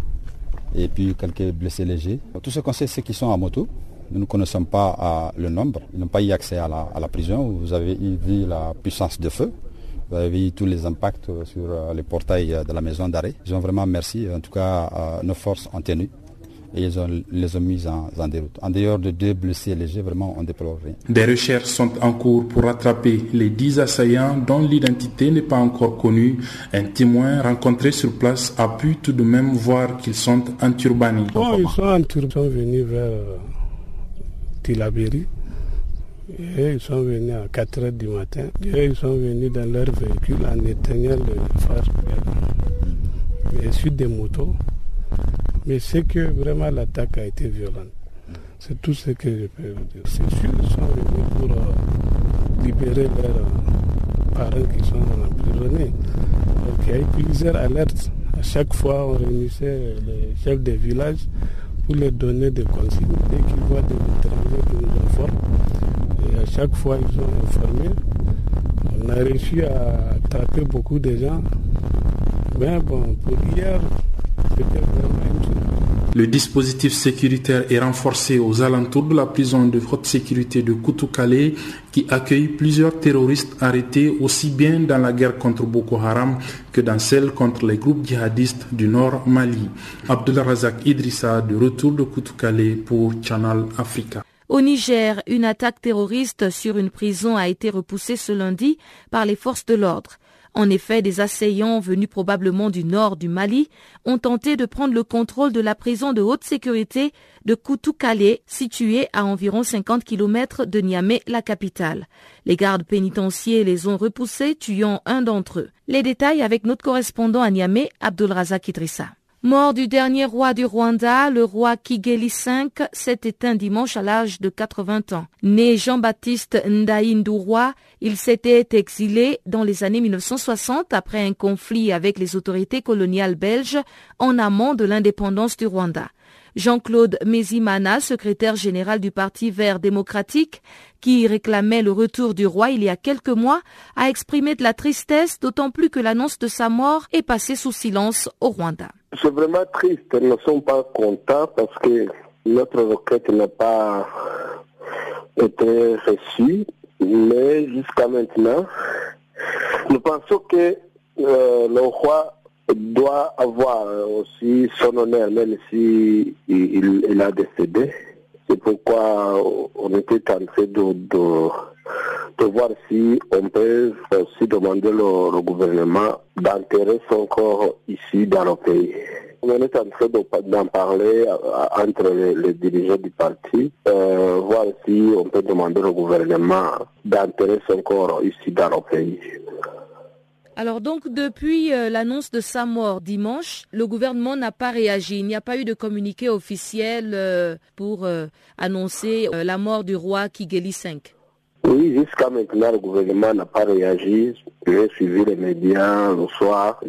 et puis quelques blessés légers. Tout ce qu'on sait c'est qu'ils sont à moto. Nous ne connaissons pas le nombre. Ils n'ont pas eu accès à la, prison. Vous avez vu la puissance de feu. Vous avez vu tous les impacts sur les portails de la maison d'arrêt. Ils ont vraiment merci. En tout cas, nos forces ont tenu et ils ont, les ont mis en, déroute. En dehors de deux blessés légers, vraiment, on déplore rien. Des recherches sont en cours pour rattraper les dix assaillants dont l'identité n'est pas encore connue. Un témoin rencontré sur place a pu tout de même voir qu'ils sont enturbannés. Bon, ils sont enturbannés, ils sont venus vers euh, Tilaberi. Et ils sont venus à 4 h du matin. Et ils sont venus dans leur véhicule en éteignant le phare. Et suite des motos. Mais c'est que vraiment l'attaque a été violente. C'est tout ce que je peux vous dire. C'est sûr qu'ils sont venus pour euh, libérer leurs euh, parents qui sont emprisonnés. Donc il y a eu plusieurs alertes. À chaque fois, on réunissait les chefs des villages pour leur donner des consignes. Dès qu'ils voient des étrangers qui nous informent, et à chaque fois, ils ont informé. On a réussi à attraper beaucoup de gens. Mais bon, pour hier, c'était vraiment une le dispositif sécuritaire est renforcé aux alentours de la prison de haute sécurité de Koutoukale qui accueille plusieurs terroristes arrêtés aussi bien dans la guerre contre Boko Haram que dans celle contre les groupes djihadistes du nord Mali. Abdullah Razak Idrissa de retour de Koutoukale pour Channel Africa. Au Niger, une attaque terroriste sur une prison a été repoussée ce lundi par les forces de l'ordre. En effet, des assaillants venus probablement du nord du Mali ont tenté de prendre le contrôle de la prison de haute sécurité de Koutoukale, située à environ 50 km de Niamey, la capitale. Les gardes pénitentiaires les ont repoussés, tuant un d'entre eux. Les détails avec notre correspondant à Niamey, Abdulrazak Idrissa. Mort du dernier roi du Rwanda, le roi Kigeli V s'est éteint dimanche à l'âge de 80 ans. Né Jean-Baptiste Ndaïndouroi, il s'était exilé dans les années 1960 après un conflit avec les autorités coloniales belges en amont de l'indépendance du Rwanda. Jean-Claude Mézimana, secrétaire général du Parti vert démocratique, qui réclamait le retour du roi il y a quelques mois, a exprimé de la tristesse, d'autant plus que l'annonce de sa mort est passée sous silence au Rwanda. C'est vraiment triste, nous ne sommes pas contents parce que notre requête n'a pas été reçue, mais jusqu'à maintenant, nous pensons que euh, le roi doit avoir aussi son honneur, même si il, a décédé. C'est pourquoi on était en train de, de, voir si on peut aussi demander au, gouvernement d'enterrer son corps ici dans le pays. On est en train d'en parler entre les, dirigeants du parti, euh, voir si on peut demander au gouvernement d'enterrer son corps ici dans le pays. Alors donc depuis euh, l'annonce de sa mort dimanche, le gouvernement n'a pas réagi. Il n'y a pas eu de communiqué officiel euh, pour euh, annoncer la mort du roi Kigeli V. Oui, jusqu'à maintenant, le gouvernement n'a pas réagi. J'ai suivi les médias le soir.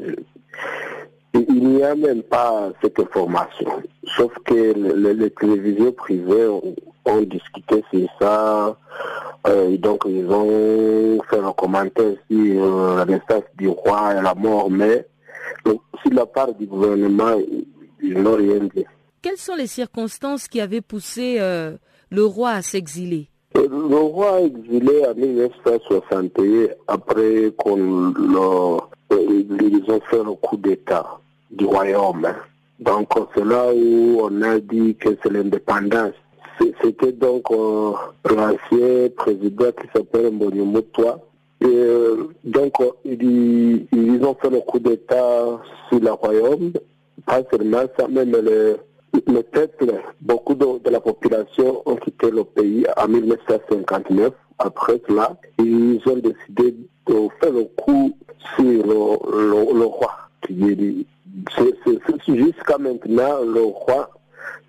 Il n'y a même pas cette information. Sauf que les, télévisions privées ont discuté sur ça. Euh, donc ils ont fait un commentaire sur euh, la naissance du roi et la mort, mais sur la part du gouvernement, ils n'ont rien dit. Quelles sont les circonstances qui avaient poussé euh, le roi à s'exiler? Le roi exilé en 1961 après qu'on ils ont fait le coup d'État du royaume. Donc c'est là où on a dit que c'est l'indépendance c'était donc euh, l'ancien président qui s'appelle Mbonyumutwa. Et euh, donc, ils, ils, ont fait le coup d'État sur le royaume. Pas seulement ça, même le, le peuple, beaucoup de, la population ont quitté le pays en 1959. Après cela, ils ont décidé de faire le coup sur le, le, roi. Jusqu'à maintenant, le roi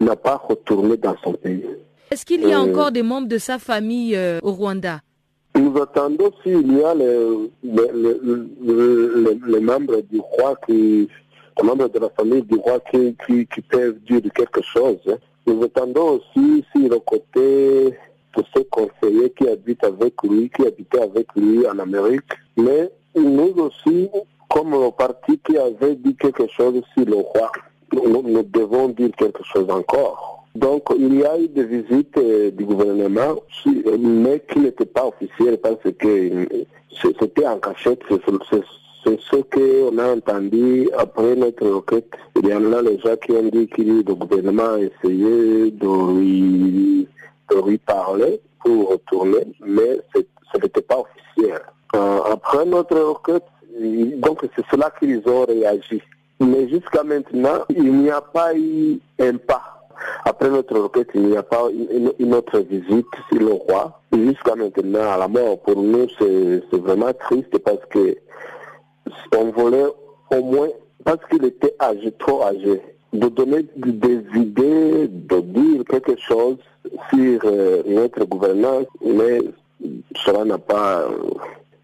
n'a pas retourné dans son pays. Est-ce qu'il y a euh, encore des membres de sa famille euh, au Rwanda? Nous attendons s'il y a les, les, membres du roi qui, membres de la famille du roi qui, qui, peuvent dire quelque chose. Nous attendons aussi si le côté de ces conseillers qui habitent avec lui, qui habitaient avec lui en Amérique. Mais nous aussi, comme le parti qui avait dit quelque chose sur le roi, nous, devons dire quelque chose encore. Donc, il y a eu des visites euh, du gouvernement, mais qui n'étaient pas officielles parce que euh, c'était en cachette. C'est ce qu'on a entendu après notre requête. Il y en a les gens qui ont dit que le gouvernement a essayé de lui, de lui parler pour retourner, mais ce n'était pas officiel. Euh, après notre requête, donc c'est cela qu'ils ont réagi. Mais jusqu'à maintenant, il n'y a pas eu un pas. Après notre requête, il n'y a pas une, autre visite sur le roi. Jusqu'à maintenant, à la mort, pour nous, c'est vraiment triste parce que on voulait au moins, parce qu'il était âgé, trop âgé, de donner des idées, de dire quelque chose sur euh, notre gouvernance, mais cela n'a pas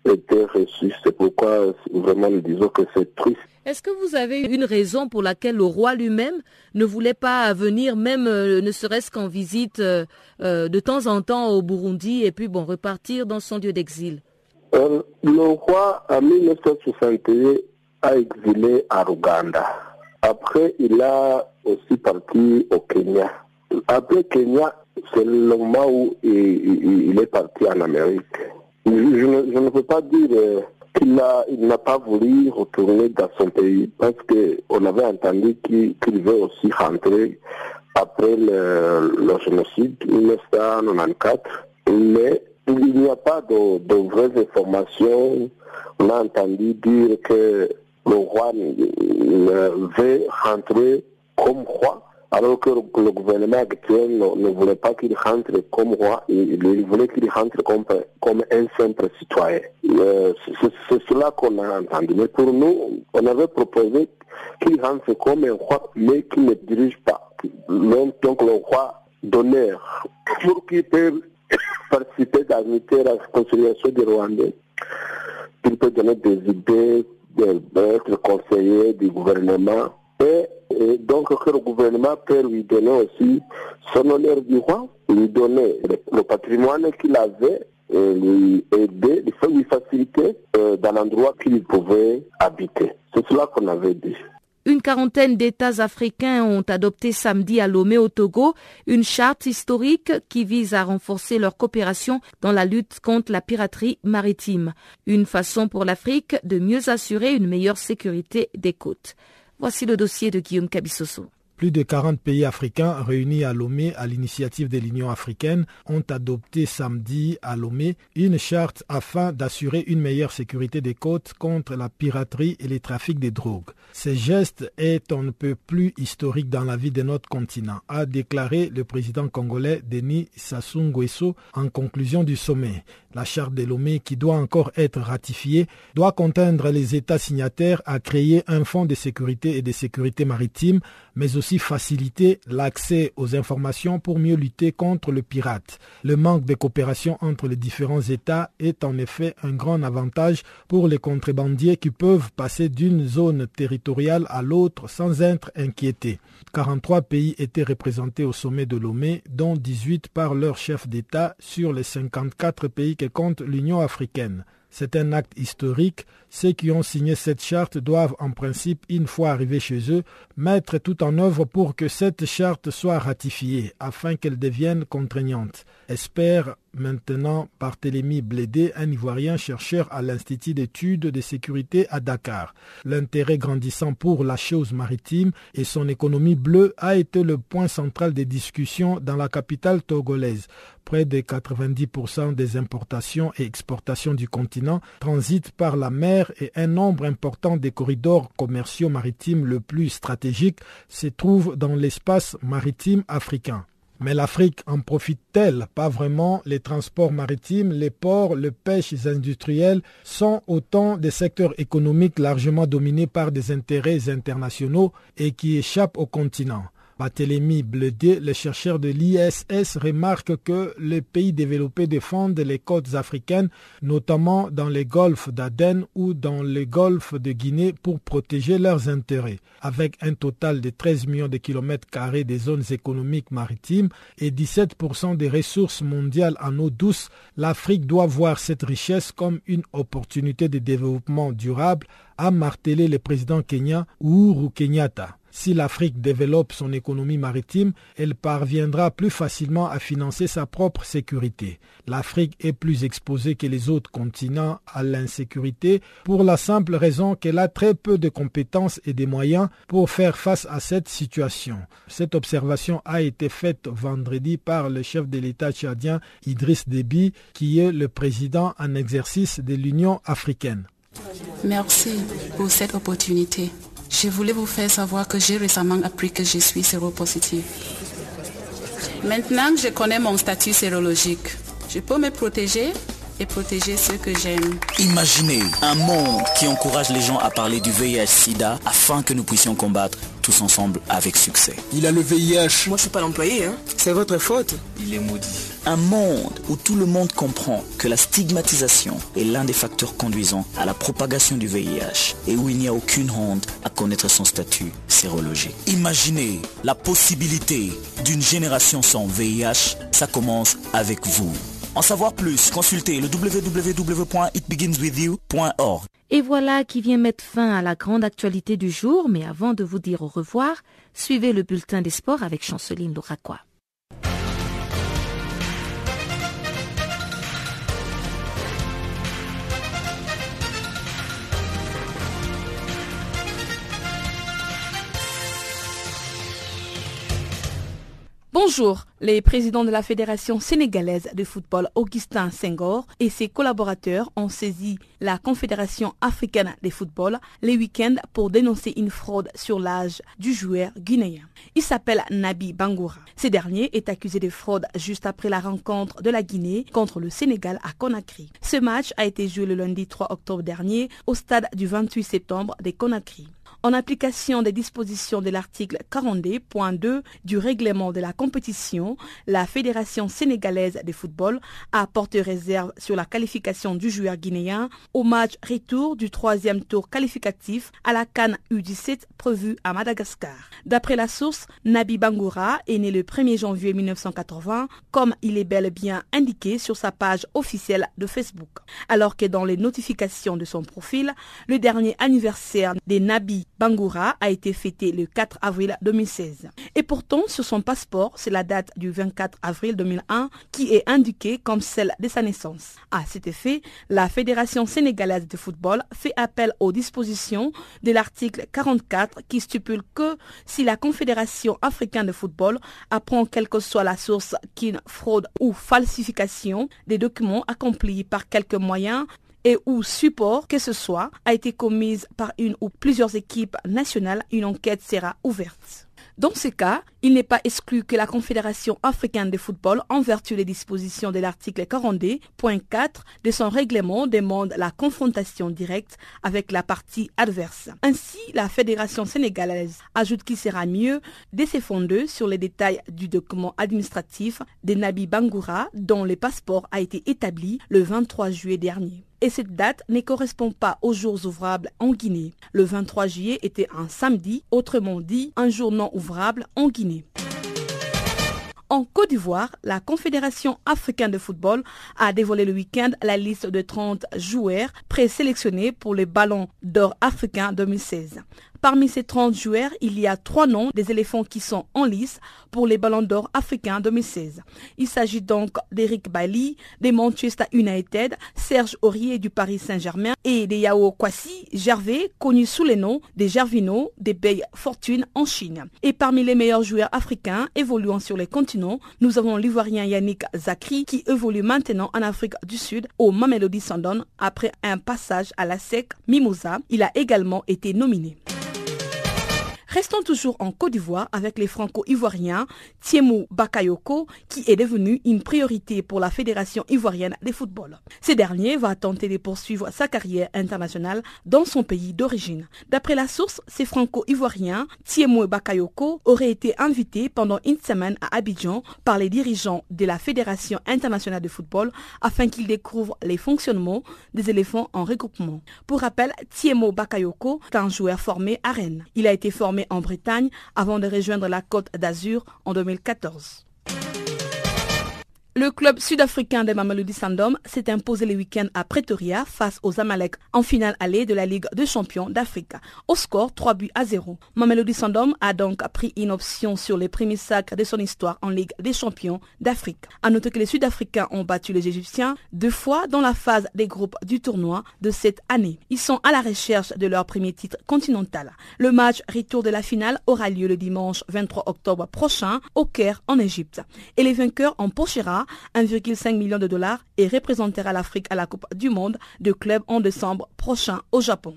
été reçu. C'est pourquoi vraiment nous disons que c'est triste. Est-ce que vous avez une raison pour laquelle le roi lui-même ne voulait pas venir, même euh, ne serait-ce qu'en visite euh, euh, de temps en temps au Burundi et puis bon repartir dans son lieu d'exil? Le roi en 1961 a exilé à Ruganda. Après, il a aussi parti au Kenya. Après Kenya, c'est le moment où il, est parti en Amérique. Je, ne, peux pas dire qu'il n'a pas voulu retourner dans son pays parce qu'on avait entendu qu'il veut aussi rentrer après le, le génocide 1994. Mais il n'y a pas de, vraies informations on a entendu dire que le roi veut rentrer comme roi, alors que le gouvernement actuel ne, voulait pas qu'il rentre comme roi, il, voulait qu'il rentre comme, un simple citoyen. Euh, c'est cela qu'on a entendu. Mais pour nous, on avait proposé qu'il rentre comme un roi, mais qu'il ne dirige pas. Donc le roi d'honneur, pour qu'il puisse participer dans la conciliation des Rwandais, qu'il peut donner des idées, d'être conseiller du gouvernement. Et, donc que le gouvernement peut lui donner aussi son honneur du roi, lui donner le, patrimoine qu'il avait, lui aider, lui faciliter euh, dans l'endroit qu'il pouvait habiter. C'est cela qu'on avait dit. Une quarantaine d'États africains ont adopté samedi à Lomé au Togo une charte historique qui vise à renforcer leur coopération dans la lutte contre la piraterie maritime, une façon pour l'Afrique de mieux assurer une meilleure sécurité des côtes. Voici le dossier de Guillaume Cabissoso. Plus de 40 pays africains réunis à Lomé à l'initiative de l'Union africaine ont adopté samedi à Lomé une charte afin d'assurer une meilleure sécurité des côtes contre la piraterie et les trafics de drogue. Ce geste est on ne peut plus historique dans la vie de notre continent, a déclaré le président congolais Denis Sassou Nguesso en conclusion du sommet. La charte de Lomé, qui doit encore être ratifiée, doit contraindre les États signataires à créer un fonds de sécurité et de sécurité maritime, mais aussi faciliter l'accès aux informations pour mieux lutter contre le pirate. Le manque de coopération entre les différents États est en effet un grand avantage pour les contrebandiers qui peuvent passer d'une zone territoriale à l'autre sans être inquiétés. 43 pays étaient représentés au sommet de Lomé, dont 18 par leur chef d'État sur les 54 pays compte l'Union africaine. C'est un acte historique. Ceux qui ont signé cette charte doivent en principe, une fois arrivés chez eux, mettre tout en œuvre pour que cette charte soit ratifiée afin qu'elle devienne contraignante. Espère maintenant Barthélemy Blédé, un Ivoirien chercheur à l'Institut d'études de sécurité à Dakar. L'intérêt grandissant pour la chose maritime et son économie bleue a été le point central des discussions dans la capitale togolaise. Près de 90% des importations et exportations du continent transitent par la mer et un nombre important des corridors commerciaux maritimes le plus stratégiques se trouvent dans l'espace maritime africain. Mais l'Afrique en profite-t-elle? Pas vraiment. Les transports maritimes, les ports, les pêches industrielles sont autant de secteurs économiques largement dominés par des intérêts internationaux et qui échappent au continent. Barthélemy Bledé, le chercheur de l'ISS, remarque que les pays développés défendent les côtes africaines, notamment dans les golfs d'Aden ou dans les golfs de Guinée pour protéger leurs intérêts. Avec un total de 13 millions de kilomètres carrés des zones économiques maritimes et 17% des ressources mondiales en eau douce, l'Afrique doit voir cette richesse comme une opportunité de développement durable, a martelé le président kenyan Uhuru Kenyatta. Si l'Afrique développe son économie maritime, elle parviendra plus facilement à financer sa propre sécurité. L'Afrique est plus exposée que les autres continents à l'insécurité pour la simple raison qu'elle a très peu de compétences et de moyens pour faire face à cette situation. Cette observation a été faite vendredi par le chef de l'État tchadien Idriss Déby, qui est le président en exercice de l'Union africaine. Merci pour cette opportunité. Je voulais vous faire savoir que j'ai récemment appris que je suis séropositive. Maintenant que je connais mon statut sérologique, je peux me protéger et protéger ceux que j'aime. Imaginez un monde qui encourage les gens à parler du VIH-Sida afin que nous puissions combattre tous ensemble avec succès. Il a le VIH. Moi, je suis pas l'employé, hein. C'est votre faute. Il est maudit. Un monde où tout le monde comprend que la stigmatisation est l'un des facteurs conduisant à la propagation du VIH et où il n'y a aucune honte à connaître son statut sérologique. Imaginez la possibilité d'une génération sans VIH. Ça commence avec vous. En savoir plus, consultez le www.itbeginswithyou.org. Et voilà qui vient mettre fin à la grande actualité du jour, mais avant de vous dire au revoir, suivez le bulletin des sports avec Chanceline Louraquois. Bonjour. Les présidents de la Fédération sénégalaise de football, Augustin Senghor, et ses collaborateurs ont saisi la Confédération africaine de football les week-ends pour dénoncer une fraude sur l'âge du joueur guinéen. Il s'appelle Nabi Bangoura. Ce dernier est accusé de fraude juste après la rencontre de la Guinée contre le Sénégal à Conakry. Ce match a été joué le lundi 3 octobre dernier au stade du 28 septembre de Conakry. En application des dispositions de l'article 42.2 du règlement de la compétition, la Fédération sénégalaise de football a porté réserve sur la qualification du joueur guinéen au match retour du troisième tour qualificatif à la Cannes U17 prévu à Madagascar. D'après la source, Nabi Bangoura est né le 1er janvier 1980, comme il est bel et bien indiqué sur sa page officielle de Facebook. Alors que dans les notifications de son profil, le dernier anniversaire des Nabi Bangoura a été fêté le 4 avril 2016. Et pourtant, sur son passeport, c'est la date du 24 avril 2001 qui est indiquée comme celle de sa naissance. À cet effet, la Fédération sénégalaise de football fait appel aux dispositions de l'article 44 qui stipule que si la Confédération africaine de football apprend quelle que soit la source qu'une fraude ou falsification des documents accomplis par quelques moyens et ou support que ce soit a été commise par une ou plusieurs équipes nationales, une enquête sera ouverte. Dans ce cas, il n'est pas exclu que la Confédération africaine de football, en vertu des dispositions de l'article 42.4 de son règlement, demande la confrontation directe avec la partie adverse. Ainsi, la Fédération sénégalaise ajoute qu'il sera mieux de se fonder sur les détails du document administratif de Nabi Bangoura dont le passeport a été établi le 23 juillet dernier et cette date ne correspond pas aux jours ouvrables en Guinée. Le 23 juillet était un samedi, autrement dit un jour non ouvrable en Guinée. En Côte d'Ivoire, la Confédération africaine de football a dévoilé le week-end la liste de 30 joueurs présélectionnés pour le Ballon d'or africain 2016. Parmi ces 30 joueurs, il y a trois noms des éléphants qui sont en lice pour les Ballons d'Or africains 2016. Il s'agit donc d'Eric Bailly, des Manchester United, Serge Aurier du Paris Saint-Germain et de Yao Kwasi Gervais, connu sous les noms des Gervino, des Bay Fortune en Chine. Et parmi les meilleurs joueurs africains évoluant sur les continents, nous avons l'Ivoirien Yannick Zakri qui évolue maintenant en Afrique du Sud au Mamelody Sundowns après un passage à la SEC Mimosa. Il a également été nominé. Restons toujours en Côte d'Ivoire avec les franco-ivoiriens Thiemou Bakayoko qui est devenu une priorité pour la Fédération ivoirienne de football. Ce dernier va tenter de poursuivre sa carrière internationale dans son pays d'origine. D'après la source, ces franco-ivoiriens Thiemou Bakayoko aurait été invité pendant une semaine à Abidjan par les dirigeants de la Fédération internationale de football afin qu'ils découvrent les fonctionnements des éléphants en regroupement. Pour rappel, Thiemou Bakayoko est un joueur formé à Rennes. Il a été formé en Bretagne avant de rejoindre la Côte d'Azur en 2014. Le club sud-africain des Mamelody Sandom s'est imposé le week-end à Pretoria face aux Amalek en finale allée de la Ligue des champions d'Afrique. Au score 3 buts à 0. Mamelody Sandom a donc pris une option sur les premiers sacs de son histoire en Ligue des champions d'Afrique. À noter que les Sud-Africains ont battu les Égyptiens deux fois dans la phase des groupes du tournoi de cette année. Ils sont à la recherche de leur premier titre continental. Le match retour de la finale aura lieu le dimanche 23 octobre prochain au Caire en Égypte. Et les vainqueurs empochera 1,5 million de dollars et représentera l'Afrique à la Coupe du Monde de clubs en décembre prochain au Japon.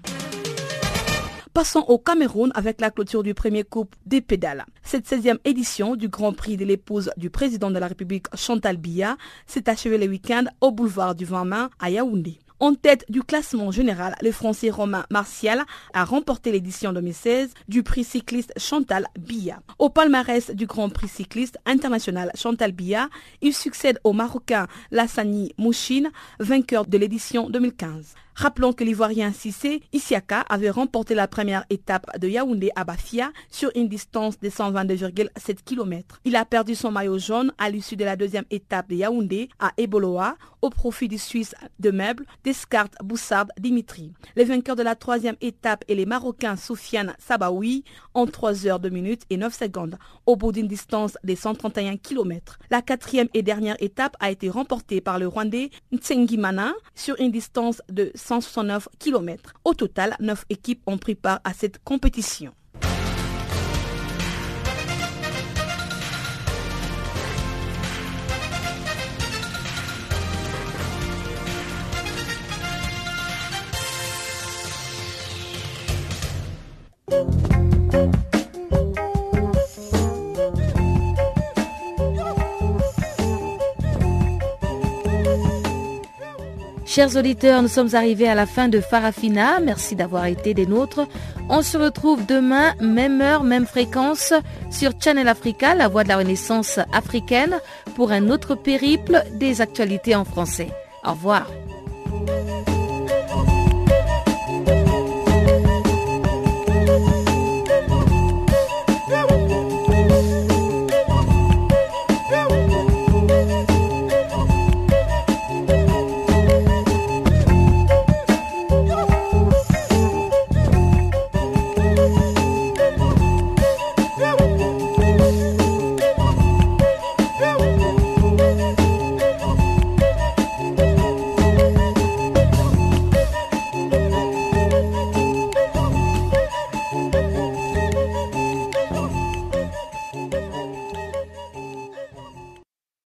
Passons au Cameroun avec la clôture du premier Coupe des pédales. Cette 16e édition du Grand Prix de l'épouse du président de la République Chantal Biya s'est achevée le week-end au boulevard du 20 mai à Yaoundé. En tête du classement général, le Français Romain Martial a remporté l'édition 2016 du prix cycliste Chantal Biya. Au palmarès du Grand Prix cycliste international Chantal Biya, il succède au Marocain Lassani Mouchine, vainqueur de l'édition 2015. Rappelons que l'Ivoirien Sissé Isiaka avait remporté la première étape de Yaoundé à Bafia sur une distance de 122,7 km. Il a perdu son maillot jaune à l'issue de la deuxième étape de Yaoundé à Eboloa au profit du Suisse de meubles Descartes Boussard Dimitri. Les vainqueurs de la troisième étape et les Marocains Soufiane Sabaoui en 3 heures 2 minutes et 9 secondes au bout d'une distance de 131 km. La quatrième et dernière étape a été remportée par le Rwandais Ntsengimana sur une distance de 169 km. Au total, 9 équipes ont pris part à cette compétition. Chers auditeurs, nous sommes arrivés à la fin de Farafina. Merci d'avoir été des nôtres. On se retrouve demain, même heure, même fréquence, sur Channel Africa, la voix de la Renaissance africaine, pour un autre périple des actualités en français. Au revoir.